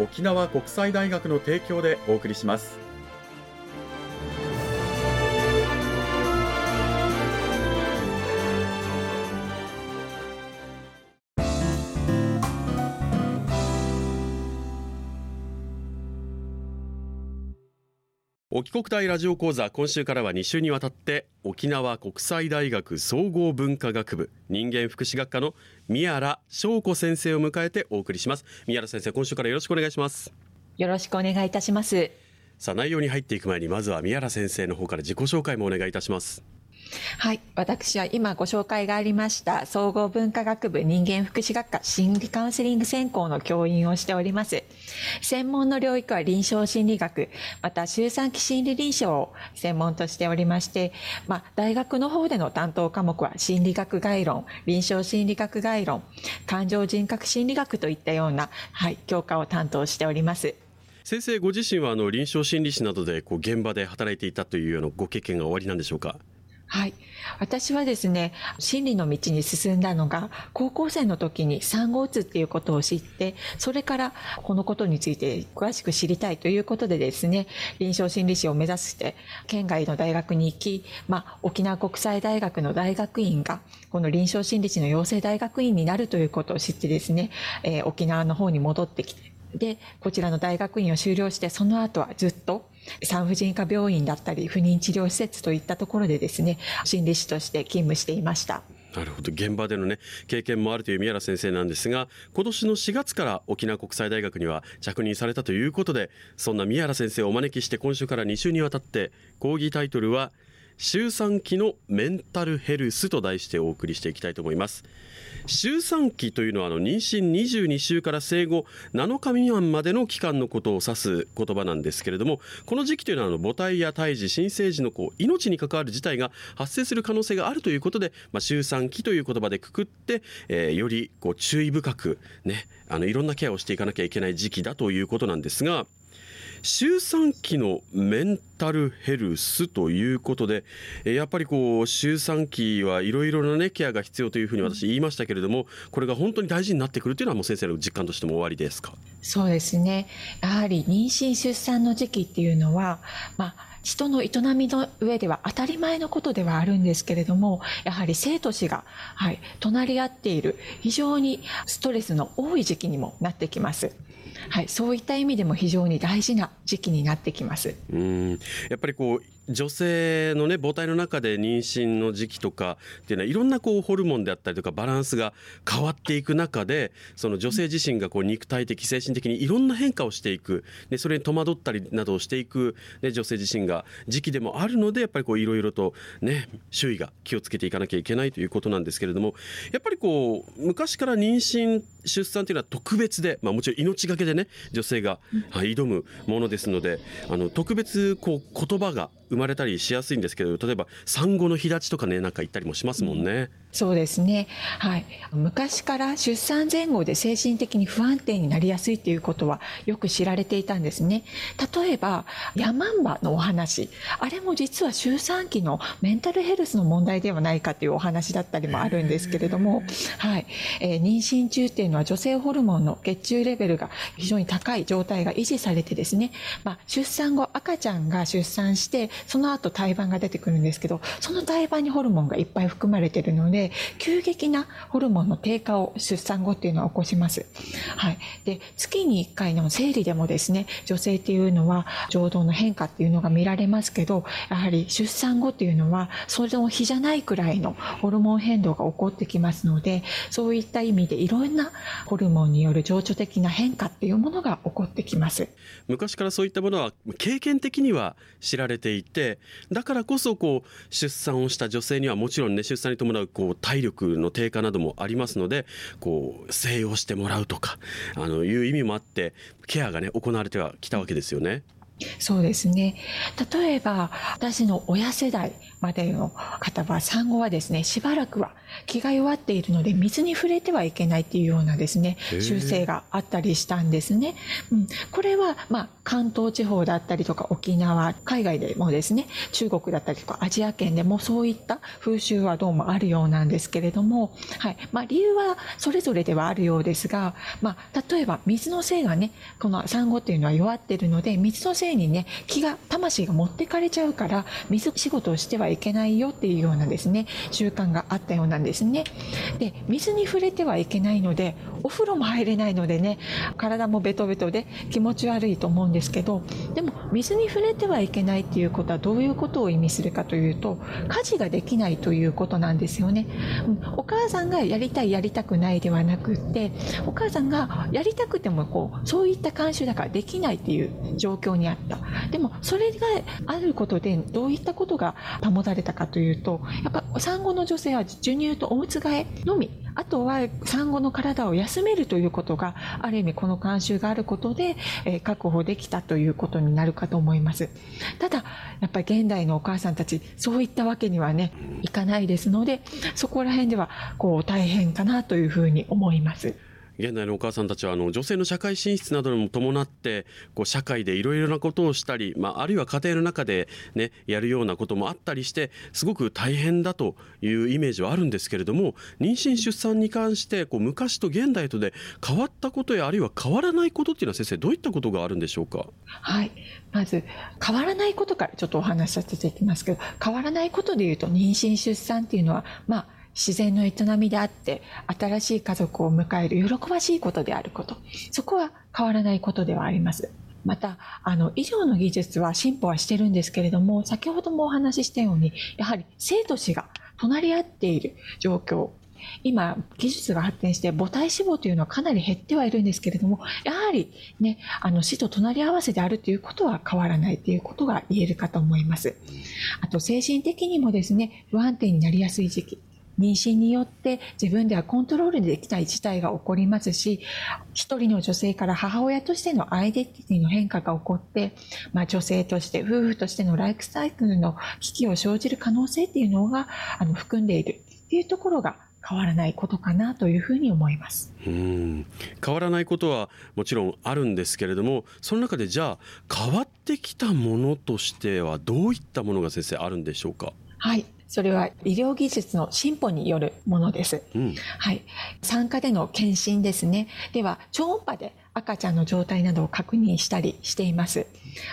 沖縄国際大学の提供でお送りします。沖国大ラジオ講座今週からは2週にわたって沖縄国際大学総合文化学部人間福祉学科の宮原翔子先生を迎えてお送りします。宮原先生今週からよろしくお願いします。よろしくお願いいたします。さあ内容に入っていく前にまずは宮原先生の方から自己紹介もお願いいたしますはい。私は今ご紹介がありました総合文化学部人間福祉学科心理カウンセリング専攻の教員をしております。専門の領域は臨床心理学、また周産期心理臨床を専門としておりまして、まあ、大学の方での担当科目は心理学概論、臨床心理学概論、感情人格心理学といったような、はい、教科を担当しております。先生ご自身はあの臨床心理士などでこう現場で働いていたというようなご経験がおありなんでしょうか？はい。私はですね、心理の道に進んだのが、高校生の時に産後うつっていうことを知って、それからこのことについて詳しく知りたいということでですね、臨床心理士を目指して、県外の大学に行き、まあ、沖縄国際大学の大学院が、この臨床心理士の養成大学院になるということを知ってですね、えー、沖縄の方に戻ってきて、で、こちらの大学院を修了して、その後はずっと産婦人科病院だったり、不妊治療施設といったところでですね、心理師として勤務していました。なるほど現場でのね経験もあるという宮原先生なんですが今年の4月から沖縄国際大学には着任されたということでそんな宮原先生をお招きして今週から2週にわたって講義タイトルは周産期のメンタルヘルスと題してお送りしていきたいと思います。周産期というのはあの妊娠22週から生後7日未満までの期間のことを指す言葉なんですけれどもこの時期というのはあの母体や胎児新生児のこう命に関わる事態が発生する可能性があるということで、まあ、周産期という言葉でくくって、えー、よりこう注意深くねあのいろんなケアをしていかなきゃいけない時期だということなんですが周産期のメンタルヘルスということでやっぱりこう周産期はいろいろな、ね、ケアが必要というふうに私言いましたけれどもこれが本当に大事になってくるというのはもう先生の実感としても終わりですか？そうですねやはり妊娠出産の時期っていうのは、まあ人の営みの上では当たり前のことではあるんですけれども、やはり生と死が、はい、隣り合っている非常にストレスの多い時期にもなってきます。はい、そういった意味でも非常に大事な時期になってきます。うんやっぱりこう女性のね母体の中で妊娠の時期とかっていうのはいろんなこうホルモンであったりとかバランスが変わっていく中でその女性自身がこう肉体的精神的にいろんな変化をしていく。でそれに戸惑ったりなどをしていく、ね、女性自身が時期でもあるのでやっぱりこういろいろとね周囲が気をつけていかなきゃいけないということなんですけれどもやっぱりこう昔から妊娠出産というのは特別で、まあ、もちろん命がけでね女性が、挑むものですのであの特別こう言葉が生まれたりしやすいんですけど例えば産後の日立ちとかねなんか言ったりもしますもんね。うんそうですね。はい。昔から出産前後で精神的に不安定になりやすいということはよく知られていたんですね。例えば、ヤマンバのお話。あれも実は周産期のメンタルヘルスの問題ではないかというお話だったりもあるんですけれども、はい。えー、妊娠中っていうのは女性ホルモンの血中レベルが非常に高い状態が維持されてですね、まあ、出産後赤ちゃんが出産してその後胎盤が出てくるんですけどその胎盤にホルモンがいっぱい含まれてるので急激なホルモンの低下を出産後っていうのは起こします。はい、で月に1回の生理でもですね女性っていうのは情動の変化っていうのが見られますけどやはり出産後っていうのはそれの日じゃないくらいのホルモン変動が起こってきますのでそういった意味でいろんなホルモンによる情緒的な変化っていうものが起こってきます昔からそういったものは経験的には知られていてだからこそこう出産をした女性にはもちろんね出産に伴うこう体力の低下などもありますのでこう静養してもらうとかあのいう意味もあってケアがね行われてはきたわけですよね。そうですね。例えば、私の親世代までの方は、産後はですね、しばらくは気が弱っているので、水に触れてはいけないっていうようなですね、修正があったりしたんですね。うん、これは、まあ、関東地方だったりとか沖縄、海外でもですね、中国だったりとかアジア圏でもそういった風習はどうもあるようなんですけれども、はい。まあ、理由はそれぞれではあるようですが、まあ、例えば水のせいがね、この産後っていうのは弱っているので、水のせいにね気が魂が持ってかれちゃうから水仕事をしてはいけないよっていうようなですね習慣があったようなんですですね。で水に触れてはいけないのでお風呂も入れないのでね体もベトベトで気持ち悪いと思うんですけどでも水に触れてはいけないっていうことはどういうことを意味するかというと家事ができないということなんですよね、うん、お母さんがやりたいやりたくないではなくってお母さんがやりたくてもこうそういった慣習だからできないっていう状況にあった。でもそれがあることでどういったことが保たれたかというとやっぱ産後の女性は授乳とおむつ替えのみあとは産後の体を休めるということがある意味この慣習があることで、えー、確保できたということになるかと思いますただやっぱり現代のお母さんたちそういったわけにはねいかないですのでそこら辺ではこう大変かなというふうに思います。現代のお母さんたちはあの女性の社会進出などにも伴ってこう社会でいろいろなことをしたり、まあ、あるいは家庭の中で、ね、やるようなこともあったりしてすごく大変だというイメージはあるんですけれども妊娠出産に関してこう昔と現代とで変わったことやあるいは変わらないことっていうのは先生どういったことがあるんでしょうか？はいまず変わらないことからちょっとお話しさせていきますけど変わらないことでいうと妊娠出産っていうのはまあ自然の営みであって新しい家族を迎える喜ばしいことであること。そこは変わらないことではあります。またあの医療の技術は進歩はしてるんですけれども先ほどもお話ししたようにやはり生と死が隣り合っている状況。今技術が発展して母体脂肪というのはかなり減ってはいるんですけれどもやはりねあの死と隣り合わせであるということは変わらないということが言えるかと思います。あと精神的にもですね不安定になりやすい時期。妊娠によって自分ではコントロールできない事態が起こりますし、一人の女性から母親としてのアイデンティティの変化が起こって、まあ、女性として、夫婦としてのライフサイクルの危機を生じる可能性っていうのがあの含んでいるっていうところが変わらないことかなというふうに思います。うん。変わらないことはもちろんあるんですけれどもその中でじゃあ変わってきたものとしてはどういったものが先生あるんでしょうか？はいそれは医療技術の進歩によるものです。うん、はい。産科での検診ですね。では、超音波で赤ちゃんの状態などを確認したりしています。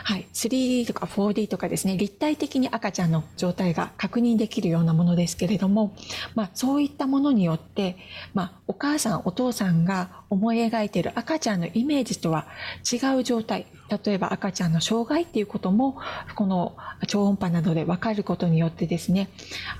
はい。3D とか 4D とかですね、立体的に赤ちゃんの状態が確認できるようなものですけれども、まあ、そういったものによって、まあ、お母さん、お父さんが思い描いている赤ちゃんのイメージとは違う状態、例えば赤ちゃんの障害っていうことも、この超音波などで分かることによってですね、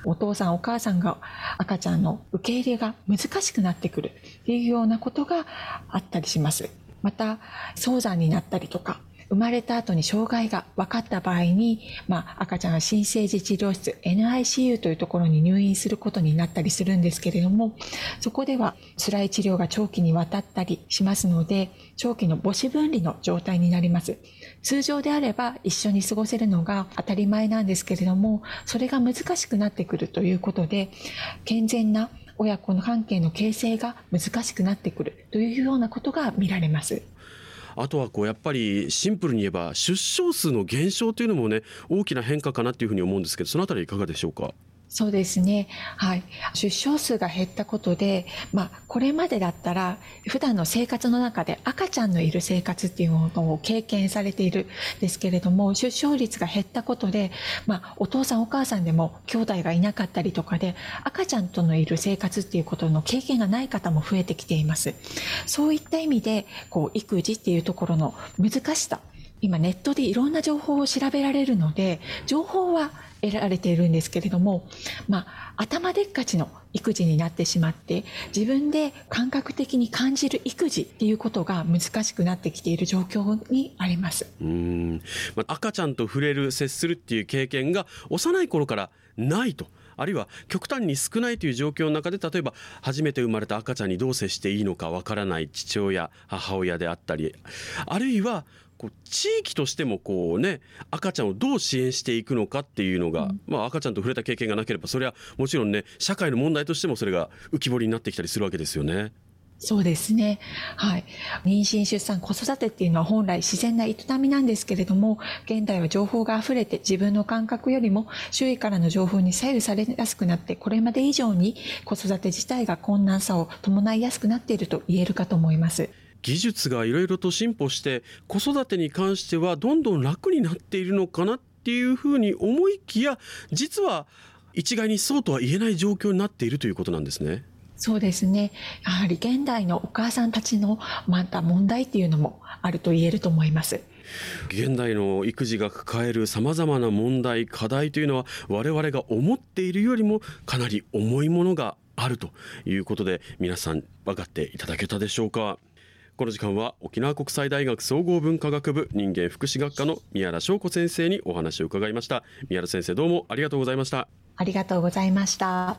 お父さんお母さんが赤ちゃんの受け入れが難しくなってくるっていうようなことがあったりします。また、早産になったりとか、生まれた後に障害が分かった場合に、まあ、赤ちゃんは新生児治療室 NICU というところに入院することになったりするんですけれどもそこでは辛い治療が長期にわたったりしますので長期の母子分離の状態になります。通常であれば一緒に過ごせるのが当たり前なんですけれどもそれが難しくなってくるということで健全な親子の関係の形成が難しくなってくるというようなことが見られます。あとはこうやっぱりシンプルに言えば出生数の減少というのもね大きな変化かなというふうに思うんですけどそのあたりいかがでしょうか？そうですね。はい。出生数が減ったことで、まあ、これまでだったら、普段の生活の中で赤ちゃんのいる生活っていうものを経験されているんですけれども、出生率が減ったことで、まあ、お父さんお母さんでも兄弟がいなかったりとかで、赤ちゃんとのいる生活っていうことの経験がない方も増えてきています。そういった意味で、こう、育児っていうところの難しさ、今ネットでいろんな情報を調べられるので、情報は得られているんですけれども、まあ、頭でっかちの育児になってしまって、自分で感覚的に感じる育児っていうことが難しくなってきている状況にあります。うん。まあ、赤ちゃんと触れる、接するっていう経験が幼い頃からないと。あるいは極端に少ないという状況の中で例えば初めて生まれた赤ちゃんにどう接していいのかわからない父親母親であったりあるいはこう地域としてもこうね赤ちゃんをどう支援していくのかっていうのが、うん、まあ、赤ちゃんと触れた経験がなければそれはもちろんね社会の問題としてもそれが浮き彫りになってきたりするわけですよね。そうですね。はい。妊娠、出産、子育てっていうのは本来自然な営みなんですけれども、現代は情報が溢れて自分の感覚よりも周囲からの情報に左右されやすくなって、これまで以上に子育て自体が困難さを伴いやすくなっていると言えるかと思います。技術がいろいろと進歩して子育てに関してはどんどん楽になっているのかなっていうふうに思いきや実は一概にそうとは言えない状況になっているということなんですね。そうですね。やはり現代のお母さんたちのまた問題っていうのもあると言えると思います。現代の育児が抱えるさまざまな問題課題というのは我々が思っているよりもかなり重いものがあるということで皆さん分かっていただけたでしょうか？この時間は沖縄国際大学総合文化学部人間福祉学科の宮原翔子先生にお話を伺いました。宮原先生どうもありがとうございました。ありがとうございました。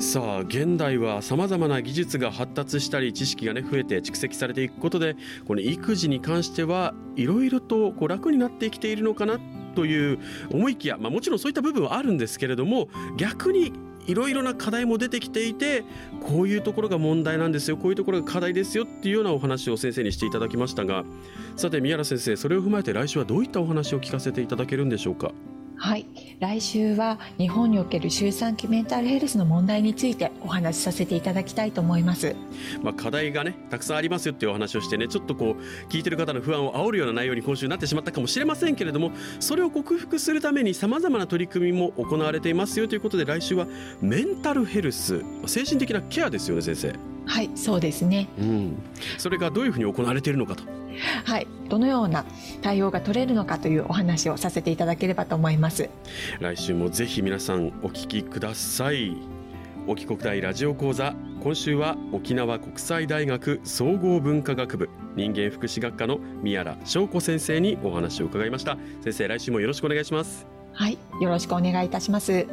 さあ現代はさまざまな技術が発達したり知識がね増えて蓄積されていくことでこの育児に関してはいろいろとこう楽になってきているのかなという思いきや、まあ、もちろんそういった部分はあるんですけれども逆にいろいろな課題も出てきていてこういうところが問題なんですよこういうところが課題ですよっていうようなお話を先生にしていただきましたがさて宮原先生それを踏まえて来週はどういったお話を聞かせていただけるんでしょうか？はい。来週は日本における周産期メンタルヘルスの問題についてお話しさせていただきたいと思います。まあ、課題がね、たくさんありますよっていうお話をしてね、ちょっとこう、聞いてる方の不安を煽るような内容に今週なってしまったかもしれませんけれども、それを克服するために様々な取り組みも行われていますよということで、来週はメンタルヘルス、精神的なケアですよね、先生。はい、そうですね。うん。それがどういうふうに行われているのかと。はい、どのような対応が取れるのかというお話をさせていただければと思います。来週もぜひ皆さんお聞きください。沖国大ラジオ講座。今週は沖縄国際大学総合文化学部。人間福祉学科の宮原翔子先生にお話を伺いました。先生来週もよろしくお願いします。はいよろしくお願いいたします